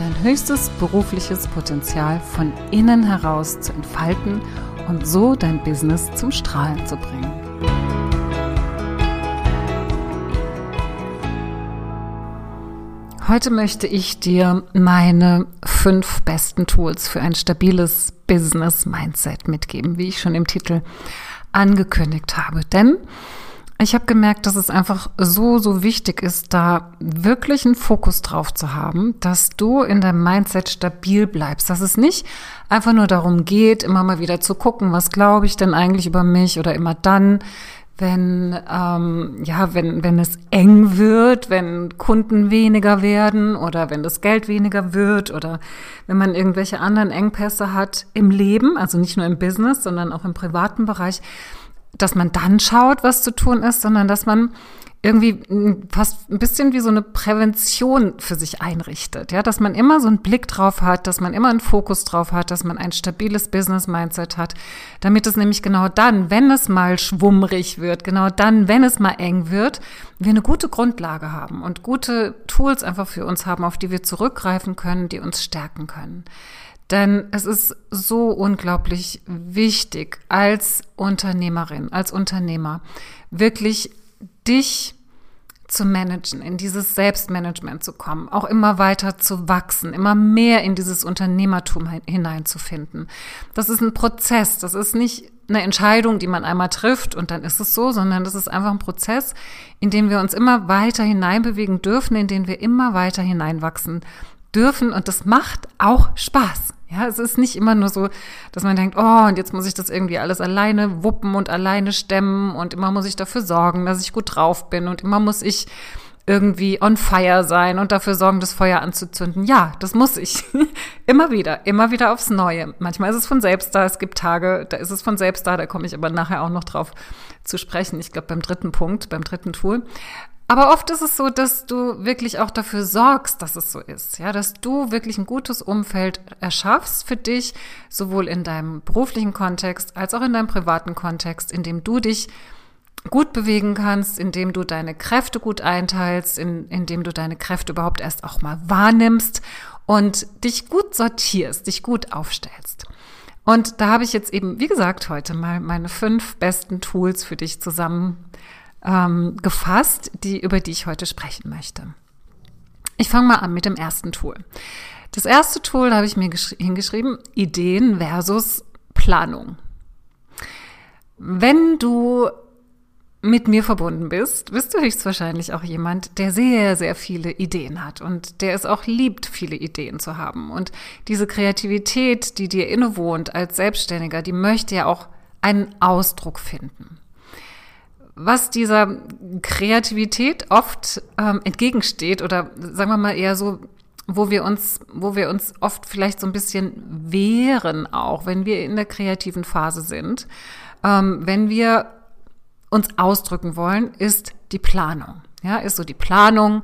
dein höchstes berufliches Potenzial von innen heraus zu entfalten und so dein Business zum Strahlen zu bringen. Heute möchte ich dir meine fünf besten Tools für ein stabiles Business Mindset mitgeben, wie ich schon im Titel angekündigt habe. Denn ich habe gemerkt, dass es einfach so, so wichtig ist, da wirklich einen Fokus drauf zu haben, dass du in deinem Mindset stabil bleibst, dass es nicht einfach nur darum geht, immer mal wieder zu gucken, was glaube ich denn eigentlich über mich oder immer dann, wenn ähm, ja, wenn wenn es eng wird, wenn Kunden weniger werden oder wenn das Geld weniger wird oder wenn man irgendwelche anderen Engpässe hat im Leben, also nicht nur im Business, sondern auch im privaten Bereich, dass man dann schaut, was zu tun ist, sondern dass man irgendwie fast ein bisschen wie so eine Prävention für sich einrichtet, ja, dass man immer so einen Blick drauf hat, dass man immer einen Fokus drauf hat, dass man ein stabiles Business Mindset hat, damit es nämlich genau dann, wenn es mal schwummrig wird, genau dann, wenn es mal eng wird, wir eine gute Grundlage haben und gute Tools einfach für uns haben, auf die wir zurückgreifen können, die uns stärken können. Denn es ist so unglaublich wichtig als Unternehmerin, als Unternehmer, wirklich dich zu managen, in dieses Selbstmanagement zu kommen, auch immer weiter zu wachsen, immer mehr in dieses Unternehmertum hineinzufinden. Das ist ein Prozess, das ist nicht eine Entscheidung, die man einmal trifft und dann ist es so, sondern das ist einfach ein Prozess, in dem wir uns immer weiter hineinbewegen dürfen, in den wir immer weiter hineinwachsen dürfen und das macht auch Spaß. Ja, es ist nicht immer nur so, dass man denkt, oh, und jetzt muss ich das irgendwie alles alleine wuppen und alleine stemmen und immer muss ich dafür sorgen, dass ich gut drauf bin und immer muss ich irgendwie on fire sein und dafür sorgen, das Feuer anzuzünden. Ja, das muss ich. immer wieder, immer wieder aufs Neue. Manchmal ist es von selbst da. Es gibt Tage, da ist es von selbst da. Da komme ich aber nachher auch noch drauf zu sprechen. Ich glaube, beim dritten Punkt, beim dritten Tool. Aber oft ist es so, dass du wirklich auch dafür sorgst, dass es so ist. Ja, dass du wirklich ein gutes Umfeld erschaffst für dich, sowohl in deinem beruflichen Kontext als auch in deinem privaten Kontext, in dem du dich gut bewegen kannst, indem du deine Kräfte gut einteilst, in, indem du deine Kräfte überhaupt erst auch mal wahrnimmst und dich gut sortierst, dich gut aufstellst. Und da habe ich jetzt eben, wie gesagt, heute mal meine fünf besten Tools für dich zusammen ähm, gefasst, die, über die ich heute sprechen möchte. Ich fange mal an mit dem ersten Tool. Das erste Tool habe ich mir hingeschrieben, Ideen versus Planung. Wenn du mit mir verbunden bist, bist du höchstwahrscheinlich auch jemand, der sehr, sehr viele Ideen hat und der es auch liebt, viele Ideen zu haben. Und diese Kreativität, die dir innewohnt als Selbstständiger, die möchte ja auch einen Ausdruck finden was dieser Kreativität oft ähm, entgegensteht oder sagen wir mal eher so, wo wir uns, wo wir uns oft vielleicht so ein bisschen wehren, auch wenn wir in der kreativen Phase sind, ähm, wenn wir uns ausdrücken wollen, ist die Planung. Ja, ist so die Planung,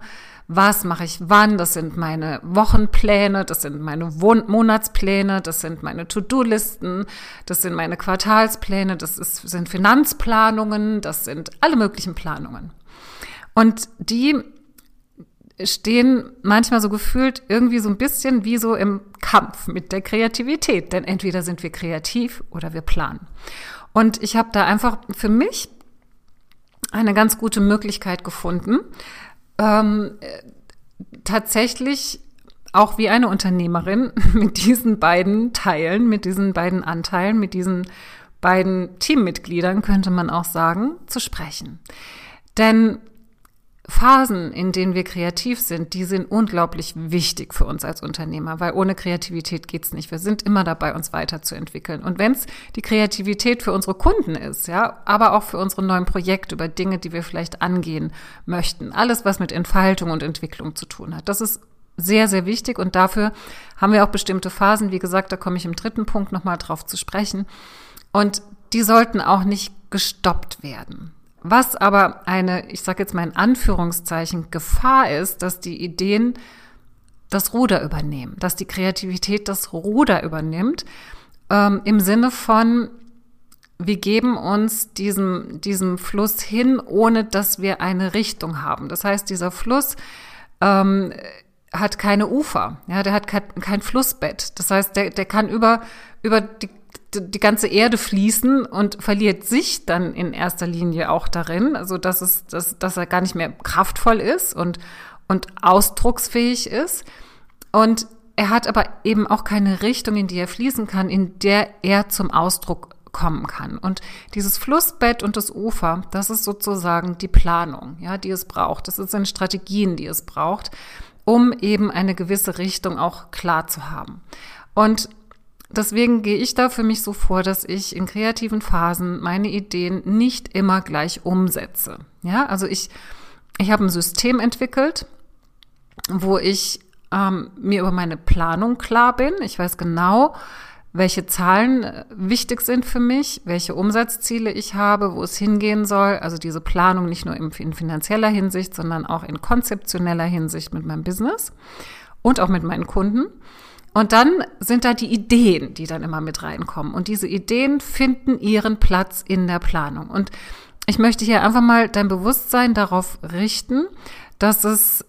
was mache ich wann, das sind meine Wochenpläne, das sind meine Monatspläne, das sind meine To-Do-Listen, das sind meine Quartalspläne, das ist, sind Finanzplanungen, das sind alle möglichen Planungen. Und die stehen manchmal so gefühlt irgendwie so ein bisschen wie so im Kampf mit der Kreativität, denn entweder sind wir kreativ oder wir planen. Und ich habe da einfach für mich eine ganz gute Möglichkeit gefunden, ähm, tatsächlich auch wie eine Unternehmerin mit diesen beiden Teilen, mit diesen beiden Anteilen, mit diesen beiden Teammitgliedern, könnte man auch sagen, zu sprechen. Denn Phasen, in denen wir kreativ sind, die sind unglaublich wichtig für uns als Unternehmer, weil ohne Kreativität geht's nicht. Wir sind immer dabei, uns weiterzuentwickeln. Und wenn es die Kreativität für unsere Kunden ist, ja, aber auch für unsere neuen Projekte über Dinge, die wir vielleicht angehen möchten, alles, was mit Entfaltung und Entwicklung zu tun hat, das ist sehr, sehr wichtig und dafür haben wir auch bestimmte Phasen. Wie gesagt, da komme ich im dritten Punkt nochmal drauf zu sprechen. Und die sollten auch nicht gestoppt werden. Was aber eine, ich sage jetzt mal in Anführungszeichen, Gefahr ist, dass die Ideen das Ruder übernehmen, dass die Kreativität das Ruder übernimmt, ähm, im Sinne von, wir geben uns diesem, diesem Fluss hin, ohne dass wir eine Richtung haben. Das heißt, dieser Fluss ähm, hat keine Ufer, ja, der hat kein, kein Flussbett. Das heißt, der, der kann über, über die, die ganze Erde fließen und verliert sich dann in erster Linie auch darin, also dass es, dass, dass er gar nicht mehr kraftvoll ist und, und ausdrucksfähig ist. Und er hat aber eben auch keine Richtung, in die er fließen kann, in der er zum Ausdruck kommen kann. Und dieses Flussbett und das Ufer, das ist sozusagen die Planung, ja, die es braucht. Das sind Strategien, die es braucht, um eben eine gewisse Richtung auch klar zu haben. Und deswegen gehe ich da für mich so vor, dass ich in kreativen Phasen meine Ideen nicht immer gleich umsetze. Ja, also ich, ich habe ein System entwickelt, wo ich ähm, mir über meine Planung klar bin. Ich weiß genau, welche Zahlen äh, wichtig sind für mich, welche Umsatzziele ich habe, wo es hingehen soll. Also diese Planung nicht nur in finanzieller Hinsicht, sondern auch in konzeptioneller Hinsicht mit meinem Business und auch mit meinen Kunden. Und dann sind da die Ideen, die dann immer mit reinkommen. Und diese Ideen finden ihren Platz in der Planung. Und ich möchte hier einfach mal dein Bewusstsein darauf richten, dass es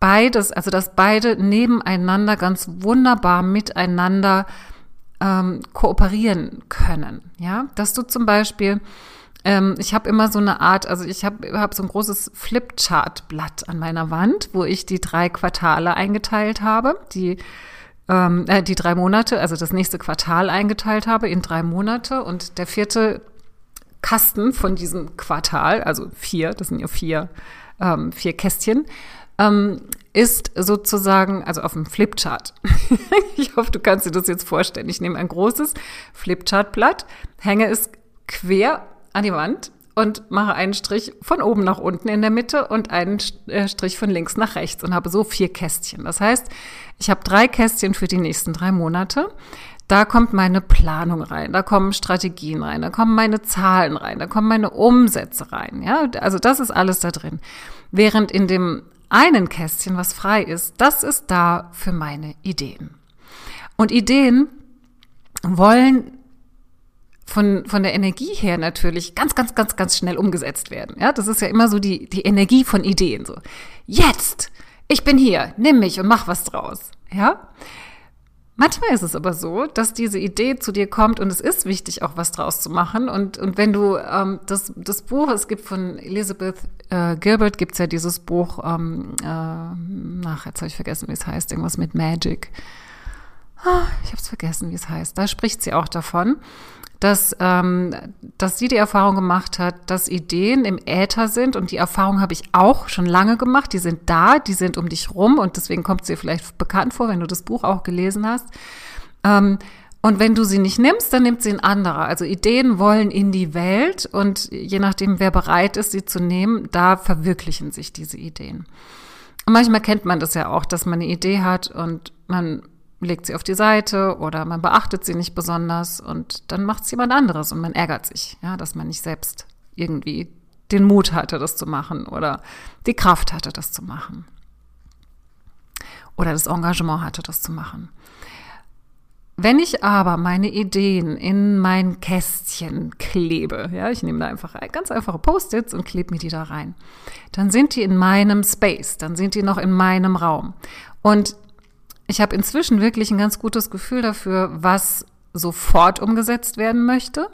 beides, also dass beide nebeneinander ganz wunderbar miteinander ähm, kooperieren können. Ja, dass du zum Beispiel ähm, ich habe immer so eine Art, also ich habe hab so ein großes Flipchart-Blatt an meiner Wand, wo ich die drei Quartale eingeteilt habe, die ähm, äh, die drei Monate, also das nächste Quartal eingeteilt habe in drei Monate und der vierte Kasten von diesem Quartal, also vier, das sind ja vier, ähm, vier Kästchen, ähm, ist sozusagen, also auf dem Flipchart. ich hoffe, du kannst dir das jetzt vorstellen. Ich nehme ein großes Flipchartblatt, hänge es quer an die Wand und mache einen Strich von oben nach unten in der Mitte und einen äh, Strich von links nach rechts und habe so vier Kästchen. Das heißt, ich habe drei Kästchen für die nächsten drei Monate. Da kommt meine Planung rein, da kommen Strategien rein, da kommen meine Zahlen rein, da kommen meine Umsätze rein. Ja, also das ist alles da drin. Während in dem einen Kästchen, was frei ist, das ist da für meine Ideen. Und Ideen wollen von, von der Energie her natürlich ganz, ganz, ganz, ganz schnell umgesetzt werden. Ja, das ist ja immer so die, die Energie von Ideen. So, jetzt, ich bin hier, nimm mich und mach was draus. Ja, Manchmal ist es aber so, dass diese Idee zu dir kommt und es ist wichtig, auch was draus zu machen. Und, und wenn du ähm, das, das Buch, es gibt von Elizabeth äh, Gilbert, gibt's ja dieses Buch, ähm, äh, ach, jetzt habe ich vergessen, wie es heißt, irgendwas mit Magic. Ah, ich habe es vergessen, wie es heißt. Da spricht sie auch davon, dass, ähm, dass sie die Erfahrung gemacht hat, dass Ideen im Äther sind und die Erfahrung habe ich auch schon lange gemacht. Die sind da, die sind um dich rum und deswegen kommt dir vielleicht bekannt vor, wenn du das Buch auch gelesen hast. Ähm, und wenn du sie nicht nimmst, dann nimmt sie ein anderer. Also Ideen wollen in die Welt und je nachdem, wer bereit ist, sie zu nehmen, da verwirklichen sich diese Ideen. Und manchmal kennt man das ja auch, dass man eine Idee hat und man legt sie auf die Seite oder man beachtet sie nicht besonders und dann macht es jemand anderes und man ärgert sich, ja, dass man nicht selbst irgendwie den Mut hatte, das zu machen oder die Kraft hatte, das zu machen. Oder das Engagement hatte, das zu machen. Wenn ich aber meine Ideen in mein Kästchen klebe, ja, ich nehme da einfach ganz einfache Post-its und klebe mir die da rein, dann sind die in meinem Space, dann sind die noch in meinem Raum. Und ich habe inzwischen wirklich ein ganz gutes Gefühl dafür, was sofort umgesetzt werden möchte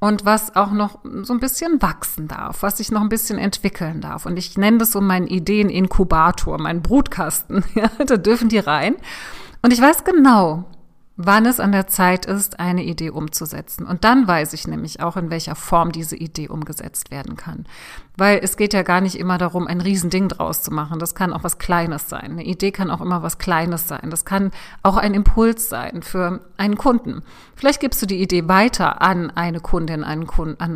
und was auch noch so ein bisschen wachsen darf, was sich noch ein bisschen entwickeln darf. Und ich nenne das so meinen Ideeninkubator, meinen Brutkasten. Ja, da dürfen die rein. Und ich weiß genau, wann es an der Zeit ist, eine Idee umzusetzen. Und dann weiß ich nämlich auch, in welcher Form diese Idee umgesetzt werden kann. Weil es geht ja gar nicht immer darum, ein Riesending draus zu machen. Das kann auch was Kleines sein. Eine Idee kann auch immer was Kleines sein. Das kann auch ein Impuls sein für einen Kunden. Vielleicht gibst du die Idee weiter an eine Kundin, an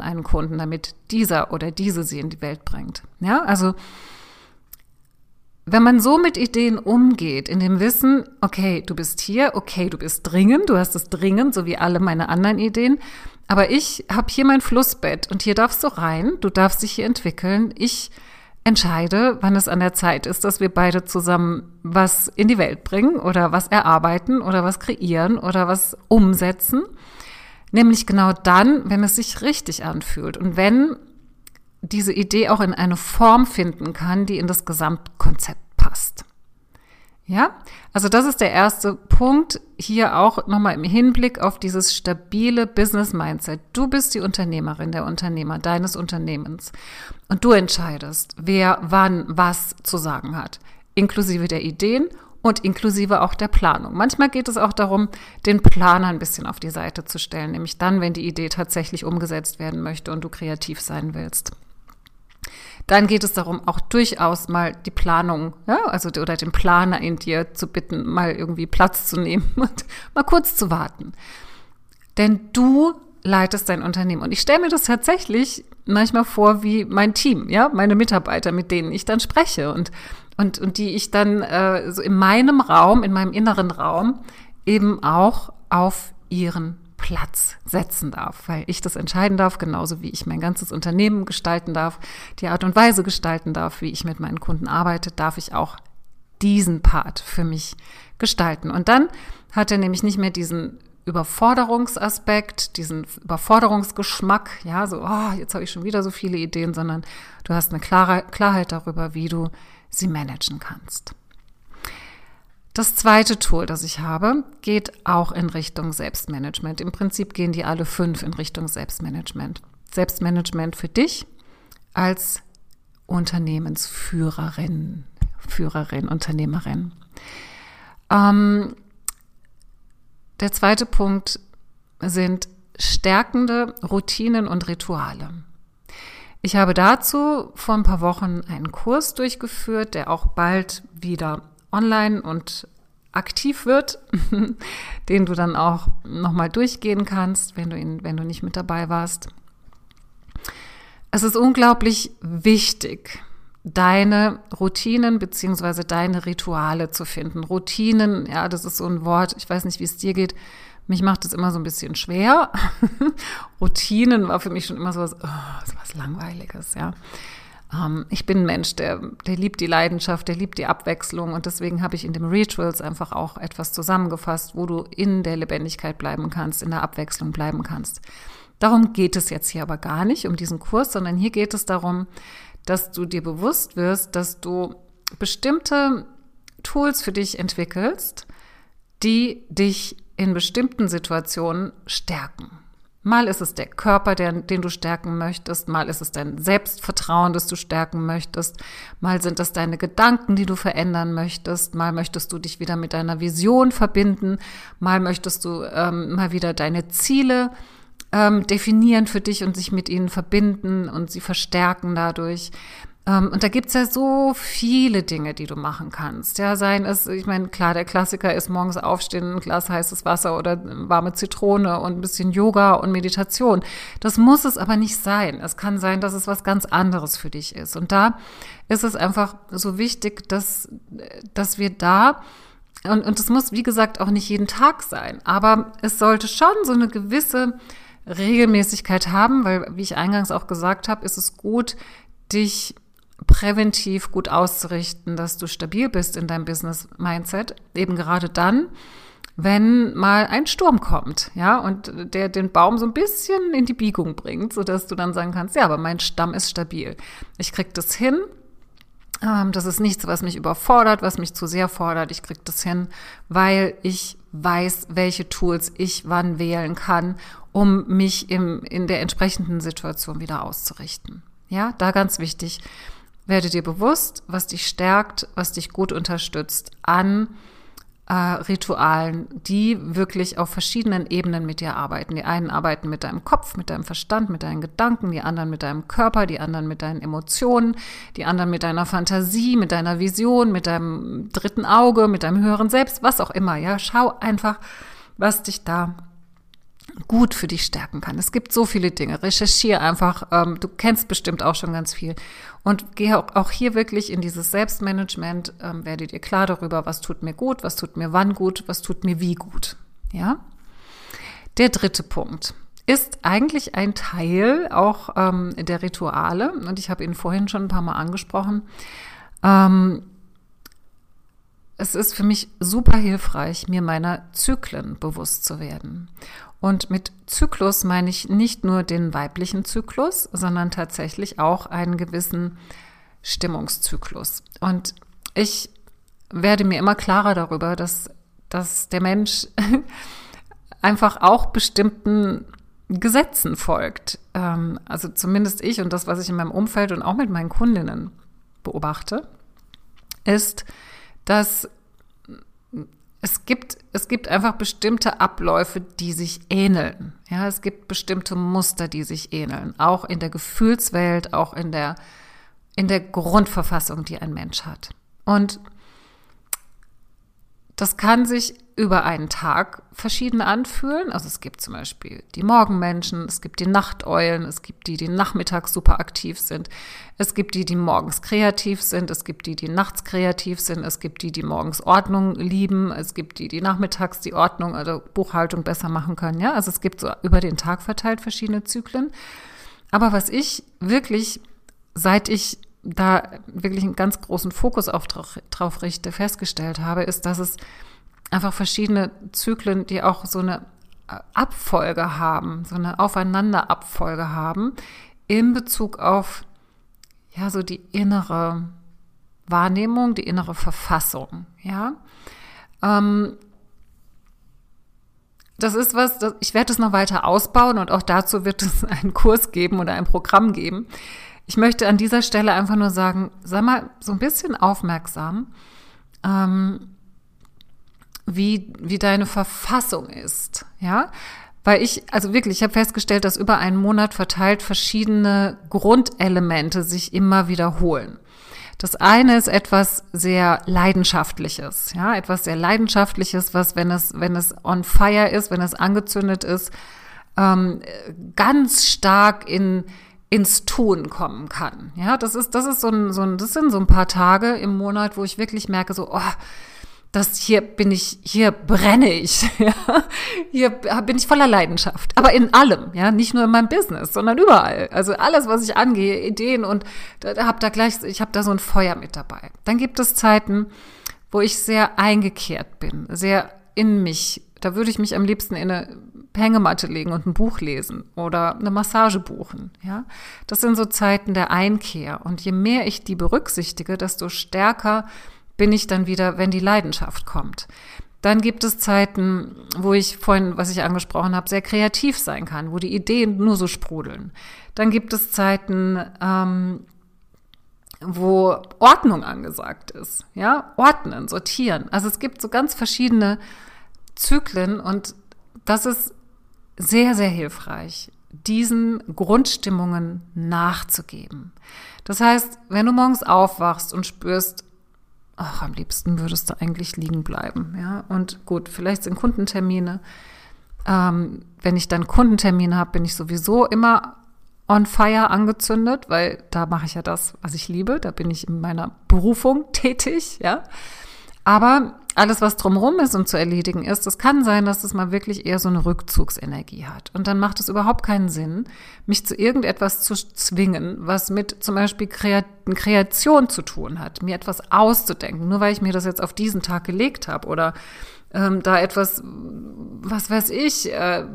einen Kunden, damit dieser oder diese sie in die Welt bringt. Ja, also wenn man so mit Ideen umgeht, in dem Wissen, okay, du bist hier, okay, du bist dringend, du hast es dringend, so wie alle meine anderen Ideen, aber ich habe hier mein Flussbett und hier darfst du rein, du darfst dich hier entwickeln. Ich entscheide, wann es an der Zeit ist, dass wir beide zusammen was in die Welt bringen oder was erarbeiten oder was kreieren oder was umsetzen. Nämlich genau dann, wenn es sich richtig anfühlt und wenn diese Idee auch in eine Form finden kann, die in das Gesamtkonzept passt. Ja, also das ist der erste Punkt hier auch nochmal im Hinblick auf dieses stabile Business Mindset. Du bist die Unternehmerin, der Unternehmer deines Unternehmens und du entscheidest, wer wann was zu sagen hat, inklusive der Ideen und inklusive auch der Planung. Manchmal geht es auch darum, den Planer ein bisschen auf die Seite zu stellen, nämlich dann, wenn die Idee tatsächlich umgesetzt werden möchte und du kreativ sein willst dann geht es darum, auch durchaus mal die Planung, ja, also oder den Planer in dir zu bitten, mal irgendwie Platz zu nehmen und mal kurz zu warten. Denn du leitest dein Unternehmen. Und ich stelle mir das tatsächlich manchmal vor wie mein Team, ja, meine Mitarbeiter, mit denen ich dann spreche und, und, und die ich dann äh, so in meinem Raum, in meinem inneren Raum eben auch auf ihren Platz setzen darf, weil ich das entscheiden darf, genauso wie ich mein ganzes Unternehmen gestalten darf, die Art und Weise gestalten darf, wie ich mit meinen Kunden arbeite, darf ich auch diesen Part für mich gestalten. Und dann hat er nämlich nicht mehr diesen Überforderungsaspekt, diesen Überforderungsgeschmack, ja, so, oh, jetzt habe ich schon wieder so viele Ideen, sondern du hast eine klare Klarheit darüber, wie du sie managen kannst. Das zweite Tool, das ich habe, geht auch in Richtung Selbstmanagement. Im Prinzip gehen die alle fünf in Richtung Selbstmanagement. Selbstmanagement für dich als Unternehmensführerin, Führerin, Unternehmerin. Ähm, der zweite Punkt sind stärkende Routinen und Rituale. Ich habe dazu vor ein paar Wochen einen Kurs durchgeführt, der auch bald wieder online und aktiv wird, den du dann auch nochmal durchgehen kannst, wenn du ihn, wenn du nicht mit dabei warst. Es ist unglaublich wichtig, deine Routinen beziehungsweise deine Rituale zu finden. Routinen, ja, das ist so ein Wort, ich weiß nicht, wie es dir geht. Mich macht es immer so ein bisschen schwer. Routinen war für mich schon immer so was, oh, so was Langweiliges, ja. Ähm, ich bin ein Mensch, der, der liebt die Leidenschaft, der liebt die Abwechslung und deswegen habe ich in dem Rituals einfach auch etwas zusammengefasst, wo du in der Lebendigkeit bleiben kannst, in der Abwechslung bleiben kannst. Darum geht es jetzt hier aber gar nicht, um diesen Kurs, sondern hier geht es darum, dass du dir bewusst wirst, dass du bestimmte Tools für dich entwickelst, die dich in bestimmten Situationen stärken. Mal ist es der Körper, der, den du stärken möchtest, mal ist es dein Selbstvertrauen, das du stärken möchtest, mal sind es deine Gedanken, die du verändern möchtest, mal möchtest du dich wieder mit deiner Vision verbinden, mal möchtest du ähm, mal wieder deine Ziele ähm, definieren für dich und sich mit ihnen verbinden und sie verstärken dadurch. Ähm, und da gibt's ja so viele Dinge, die du machen kannst. Ja, seien es, ich meine, klar, der Klassiker ist morgens aufstehen, ein Glas heißes Wasser oder warme Zitrone und ein bisschen Yoga und Meditation. Das muss es aber nicht sein. Es kann sein, dass es was ganz anderes für dich ist. Und da ist es einfach so wichtig, dass, dass wir da und, und es muss, wie gesagt, auch nicht jeden Tag sein, aber es sollte schon so eine gewisse Regelmäßigkeit haben, weil, wie ich eingangs auch gesagt habe, ist es gut, dich präventiv gut auszurichten, dass du stabil bist in deinem Business-Mindset, eben gerade dann, wenn mal ein Sturm kommt, ja, und der den Baum so ein bisschen in die Biegung bringt, so dass du dann sagen kannst, ja, aber mein Stamm ist stabil. Ich krieg das hin. Ähm, das ist nichts, was mich überfordert, was mich zu sehr fordert. Ich krieg das hin, weil ich weiß, welche Tools ich wann wählen kann, um mich im, in der entsprechenden Situation wieder auszurichten. Ja, da ganz wichtig, werde dir bewusst, was dich stärkt, was dich gut unterstützt an äh, Ritualen, die wirklich auf verschiedenen Ebenen mit dir arbeiten. Die einen arbeiten mit deinem Kopf, mit deinem Verstand, mit deinen Gedanken, die anderen mit deinem Körper, die anderen mit deinen Emotionen, die anderen mit deiner Fantasie, mit deiner Vision, mit deinem dritten Auge, mit deinem höheren Selbst, was auch immer. Ja, schau einfach, was dich da gut für dich stärken kann. Es gibt so viele Dinge. Recherchiere einfach. Ähm, du kennst bestimmt auch schon ganz viel. Und gehe auch, auch hier wirklich in dieses Selbstmanagement. Ähm, werde dir klar darüber, was tut mir gut, was tut mir wann gut, was tut mir wie gut. Ja. Der dritte Punkt ist eigentlich ein Teil auch ähm, der Rituale. Und ich habe ihn vorhin schon ein paar Mal angesprochen. Ähm, es ist für mich super hilfreich, mir meiner Zyklen bewusst zu werden. Und mit Zyklus meine ich nicht nur den weiblichen Zyklus, sondern tatsächlich auch einen gewissen Stimmungszyklus. Und ich werde mir immer klarer darüber, dass, dass der Mensch einfach auch bestimmten Gesetzen folgt. Ähm, also zumindest ich und das, was ich in meinem Umfeld und auch mit meinen Kundinnen beobachte, ist, dass es gibt, es gibt einfach bestimmte Abläufe, die sich ähneln. Ja, es gibt bestimmte Muster, die sich ähneln. Auch in der Gefühlswelt, auch in der, in der Grundverfassung, die ein Mensch hat. Und das kann sich über einen Tag verschieden anfühlen. Also es gibt zum Beispiel die Morgenmenschen, es gibt die Nachteulen, es gibt die, die nachmittags super aktiv sind, es gibt die, die morgens kreativ sind, es gibt die, die nachts kreativ sind, es gibt die, die morgens Ordnung lieben, es gibt die, die nachmittags die Ordnung oder Buchhaltung besser machen können. Ja, also es gibt so über den Tag verteilt verschiedene Zyklen. Aber was ich wirklich, seit ich da wirklich einen ganz großen Fokus auf drauf richte, festgestellt habe, ist, dass es einfach verschiedene Zyklen, die auch so eine Abfolge haben, so eine Aufeinanderabfolge haben in Bezug auf ja so die innere Wahrnehmung, die innere Verfassung, ja. Ähm, das ist was, das, ich werde es noch weiter ausbauen und auch dazu wird es einen Kurs geben oder ein Programm geben. Ich möchte an dieser Stelle einfach nur sagen, sei mal so ein bisschen aufmerksam, ähm, wie, wie deine Verfassung ist, ja. Weil ich, also wirklich, ich habe festgestellt, dass über einen Monat verteilt verschiedene Grundelemente sich immer wiederholen. Das eine ist etwas sehr Leidenschaftliches, ja, etwas sehr Leidenschaftliches, was, wenn es, wenn es on fire ist, wenn es angezündet ist, ähm, ganz stark in, ins Tun kommen kann. Ja, das ist, das ist so ein, so ein, das sind so ein paar Tage im Monat, wo ich wirklich merke, so, oh, das hier bin ich, hier brenne ich, ja? hier bin ich voller Leidenschaft, aber in allem, ja, nicht nur in meinem Business, sondern überall. Also alles, was ich angehe, Ideen und da, da hab da gleich, ich habe da so ein Feuer mit dabei. Dann gibt es Zeiten, wo ich sehr eingekehrt bin, sehr in mich. Da würde ich mich am liebsten in eine Hängematte legen und ein Buch lesen oder eine Massage buchen. Ja, das sind so Zeiten der Einkehr. Und je mehr ich die berücksichtige, desto stärker bin ich dann wieder, wenn die Leidenschaft kommt. Dann gibt es Zeiten, wo ich vorhin, was ich angesprochen habe, sehr kreativ sein kann, wo die Ideen nur so sprudeln. Dann gibt es Zeiten, ähm, wo Ordnung angesagt ist. Ja, ordnen, sortieren. Also es gibt so ganz verschiedene Zyklen und das ist sehr, sehr hilfreich, diesen Grundstimmungen nachzugeben. Das heißt, wenn du morgens aufwachst und spürst, ach, am liebsten würdest du eigentlich liegen bleiben, ja, und gut, vielleicht sind Kundentermine. Ähm, wenn ich dann Kundentermine habe, bin ich sowieso immer on fire angezündet, weil da mache ich ja das, was ich liebe. Da bin ich in meiner Berufung tätig, ja. Aber alles, was drumherum ist und zu erledigen ist, es kann sein, dass es mal wirklich eher so eine Rückzugsenergie hat. Und dann macht es überhaupt keinen Sinn, mich zu irgendetwas zu zwingen, was mit zum Beispiel Kreation zu tun hat, mir etwas auszudenken, nur weil ich mir das jetzt auf diesen Tag gelegt habe oder ähm, da etwas, was weiß ich, äh,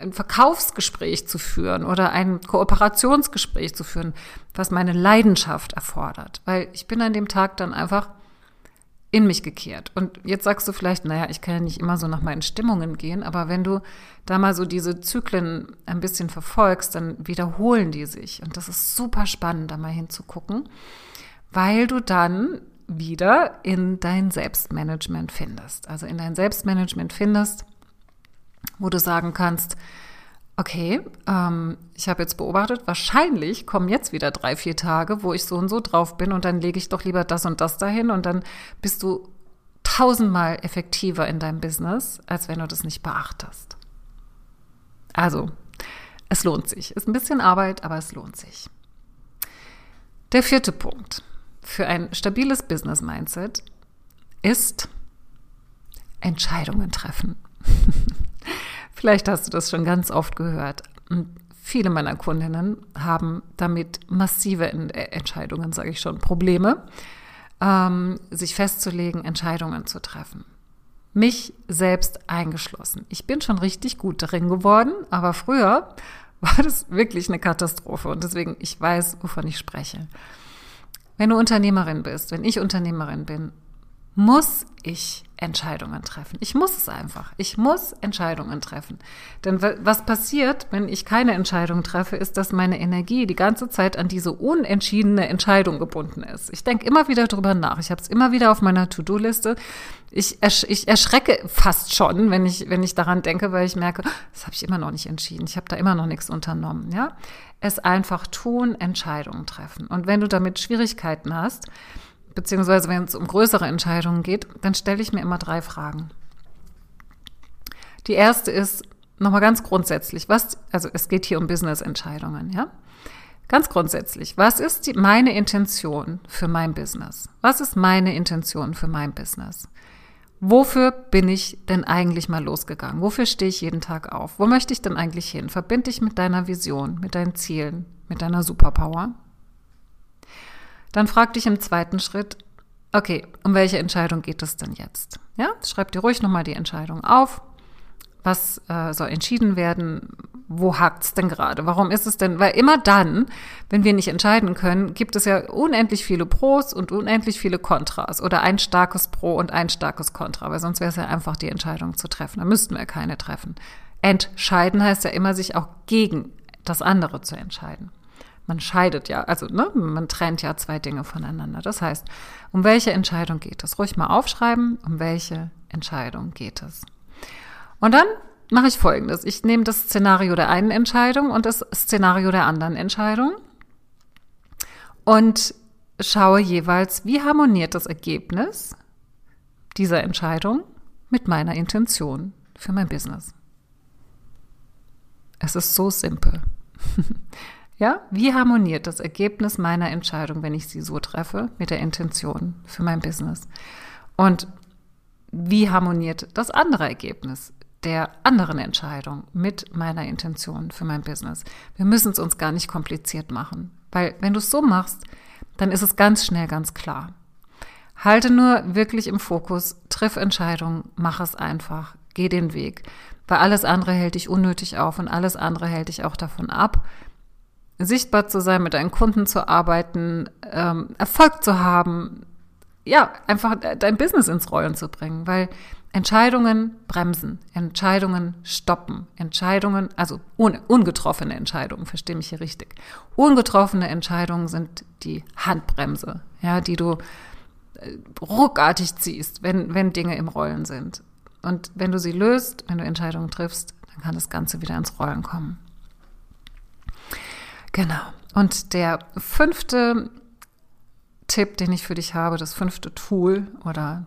ein Verkaufsgespräch zu führen oder ein Kooperationsgespräch zu führen, was meine Leidenschaft erfordert. Weil ich bin an dem Tag dann einfach in mich gekehrt. Und jetzt sagst du vielleicht, naja, ich kann ja nicht immer so nach meinen Stimmungen gehen, aber wenn du da mal so diese Zyklen ein bisschen verfolgst, dann wiederholen die sich. Und das ist super spannend, da mal hinzugucken, weil du dann wieder in dein Selbstmanagement findest. Also in dein Selbstmanagement findest, wo du sagen kannst, okay, ähm, ich habe jetzt beobachtet, wahrscheinlich kommen jetzt wieder drei, vier Tage, wo ich so und so drauf bin und dann lege ich doch lieber das und das dahin und dann bist du tausendmal effektiver in deinem Business, als wenn du das nicht beachtest. Also, es lohnt sich. Ist ein bisschen Arbeit, aber es lohnt sich. Der vierte Punkt für ein stabiles Business-Mindset ist Entscheidungen treffen. Vielleicht hast du das schon ganz oft gehört. Viele meiner Kundinnen haben damit massive Entscheidungen, sage ich schon, Probleme, ähm, sich festzulegen, Entscheidungen zu treffen. Mich selbst eingeschlossen. Ich bin schon richtig gut darin geworden, aber früher war das wirklich eine Katastrophe und deswegen, ich weiß, wovon ich spreche. Wenn du Unternehmerin bist, wenn ich Unternehmerin bin, muss ich Entscheidungen treffen. Ich muss es einfach. Ich muss Entscheidungen treffen. Denn was passiert, wenn ich keine Entscheidung treffe, ist, dass meine Energie die ganze Zeit an diese unentschiedene Entscheidung gebunden ist. Ich denke immer wieder drüber nach. Ich habe es immer wieder auf meiner To-Do-Liste. Ich, ersch ich erschrecke fast schon, wenn ich, wenn ich daran denke, weil ich merke, das habe ich immer noch nicht entschieden. Ich habe da immer noch nichts unternommen. Ja? Es einfach tun, Entscheidungen treffen. Und wenn du damit Schwierigkeiten hast, beziehungsweise wenn es um größere Entscheidungen geht, dann stelle ich mir immer drei Fragen. Die erste ist nochmal ganz grundsätzlich, was, also es geht hier um Business-Entscheidungen, ja? Ganz grundsätzlich, was ist die, meine Intention für mein Business? Was ist meine Intention für mein Business? Wofür bin ich denn eigentlich mal losgegangen? Wofür stehe ich jeden Tag auf? Wo möchte ich denn eigentlich hin? Verbinde dich mit deiner Vision, mit deinen Zielen, mit deiner Superpower? Dann frag dich im zweiten Schritt, okay, um welche Entscheidung geht es denn jetzt? Ja, schreib dir ruhig nochmal die Entscheidung auf. Was äh, soll entschieden werden? Wo hakt's denn gerade? Warum ist es denn? Weil immer dann, wenn wir nicht entscheiden können, gibt es ja unendlich viele Pros und unendlich viele Kontras oder ein starkes Pro und ein starkes Kontra, weil sonst wäre es ja einfach die Entscheidung zu treffen. Da müssten wir keine treffen. Entscheiden heißt ja immer, sich auch gegen das andere zu entscheiden man scheidet ja, also ne, man trennt ja zwei Dinge voneinander. Das heißt, um welche Entscheidung geht es? Ruhig mal aufschreiben, um welche Entscheidung geht es. Und dann mache ich folgendes. Ich nehme das Szenario der einen Entscheidung und das Szenario der anderen Entscheidung und schaue jeweils, wie harmoniert das Ergebnis dieser Entscheidung mit meiner Intention für mein Business. Es ist so simpel. Ja, wie harmoniert das Ergebnis meiner Entscheidung, wenn ich sie so treffe, mit der Intention für mein Business? Und wie harmoniert das andere Ergebnis der anderen Entscheidung mit meiner Intention für mein Business? Wir müssen es uns gar nicht kompliziert machen, weil wenn du es so machst, dann ist es ganz schnell ganz klar. Halte nur wirklich im Fokus, triff Entscheidungen, mach es einfach, geh den Weg, weil alles andere hält dich unnötig auf und alles andere hält dich auch davon ab, sichtbar zu sein, mit deinen Kunden zu arbeiten, ähm, Erfolg zu haben, ja, einfach dein Business ins Rollen zu bringen, weil Entscheidungen bremsen, Entscheidungen stoppen, Entscheidungen, also un, ungetroffene Entscheidungen, verstehe mich hier richtig. Ungetroffene Entscheidungen sind die Handbremse, ja, die du äh, ruckartig ziehst, wenn, wenn Dinge im Rollen sind. Und wenn du sie löst, wenn du Entscheidungen triffst, dann kann das Ganze wieder ins Rollen kommen. Genau. Und der fünfte Tipp, den ich für dich habe, das fünfte Tool oder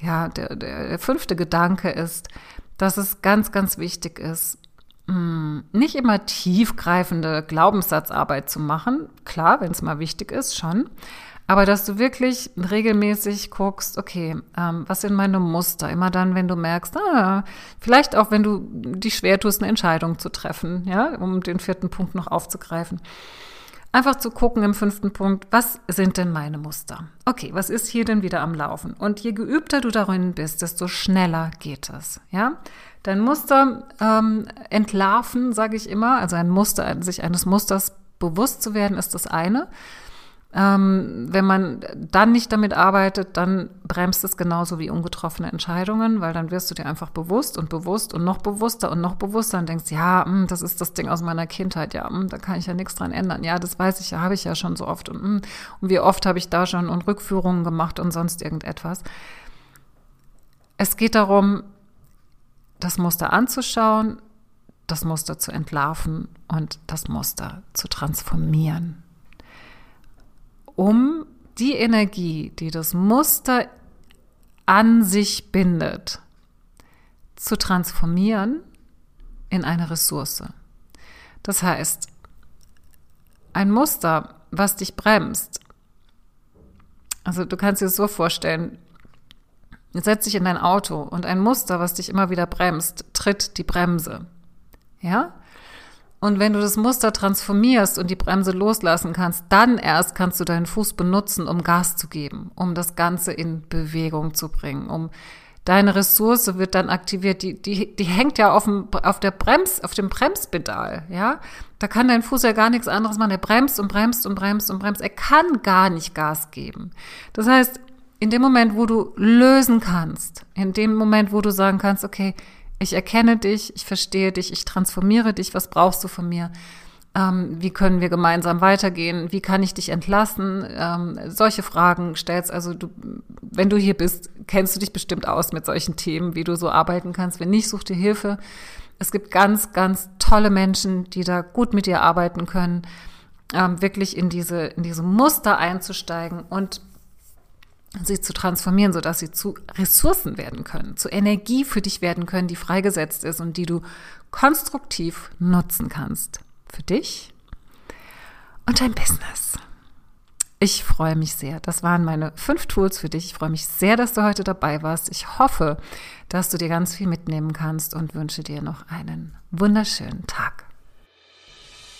ja, der, der, fünfte Gedanke ist, dass es ganz, ganz wichtig ist, hm, nicht immer tiefgreifende Glaubenssatzarbeit zu machen. Klar, wenn es mal wichtig ist, schon. Aber dass du wirklich regelmäßig guckst, okay, ähm, was sind meine Muster? Immer dann, wenn du merkst, ah, vielleicht auch, wenn du dich schwer tust, eine Entscheidung zu treffen, ja, um den vierten Punkt noch aufzugreifen. Einfach zu gucken im fünften Punkt, was sind denn meine Muster? Okay, was ist hier denn wieder am Laufen? Und je geübter du darin bist, desto schneller geht es. Ja, dein Muster ähm, entlarven, sage ich immer, also ein Muster, sich eines Musters bewusst zu werden, ist das eine. Ähm, wenn man dann nicht damit arbeitet, dann bremst es genauso wie ungetroffene Entscheidungen, weil dann wirst du dir einfach bewusst und bewusst und noch bewusster und noch bewusster und denkst, ja, mh, hm, das ist das Ding aus meiner Kindheit, ja, mh, hm, da kann ich ja nichts dran ändern. Ja, das weiß ich ja, habe ich ja schon so oft und, mh, hm, und wie oft habe ich da schon und Rückführungen gemacht und sonst irgendetwas. Es geht darum, das Muster anzuschauen, das Muster zu entlarven und das Muster zu transformieren um die Energie, die das Muster an sich bindet, zu transformieren in eine Ressource. Das heißt, ein Muster, was dich bremst, also du kannst dir das so vorstellen, setz dich in dein Auto und ein Muster, was dich immer wieder bremst, tritt die Bremse. Ja? Und wenn du das Muster transformierst und die Bremse loslassen kannst, dann erst kannst du deinen Fuß benutzen, um Gas zu geben, um das Ganze in Bewegung zu bringen, um deine Ressource wird dann aktiviert, die, die, die hängt ja auf dem, auf der Brems, auf dem Bremspedal, ja. Da kann dein Fuß ja gar nichts anderes machen. Er bremst und bremst und bremst und bremst. Er kann gar nicht Gas geben. Das heißt, in dem Moment, wo du lösen kannst, in dem Moment, wo du sagen kannst, okay, ich erkenne dich, ich verstehe dich, ich transformiere dich, was brauchst du von mir? Ähm, wie können wir gemeinsam weitergehen? Wie kann ich dich entlassen? Ähm, solche Fragen stellst. Also du, wenn du hier bist, kennst du dich bestimmt aus mit solchen Themen, wie du so arbeiten kannst. Wenn nicht, such dir Hilfe. Es gibt ganz, ganz tolle Menschen, die da gut mit dir arbeiten können, ähm, wirklich in diese, in diese Muster einzusteigen und sie zu transformieren, sodass sie zu Ressourcen werden können, zu Energie für dich werden können, die freigesetzt ist und die du konstruktiv nutzen kannst. Für dich und dein Business. Ich freue mich sehr. Das waren meine fünf Tools für dich. Ich freue mich sehr, dass du heute dabei warst. Ich hoffe, dass du dir ganz viel mitnehmen kannst und wünsche dir noch einen wunderschönen Tag.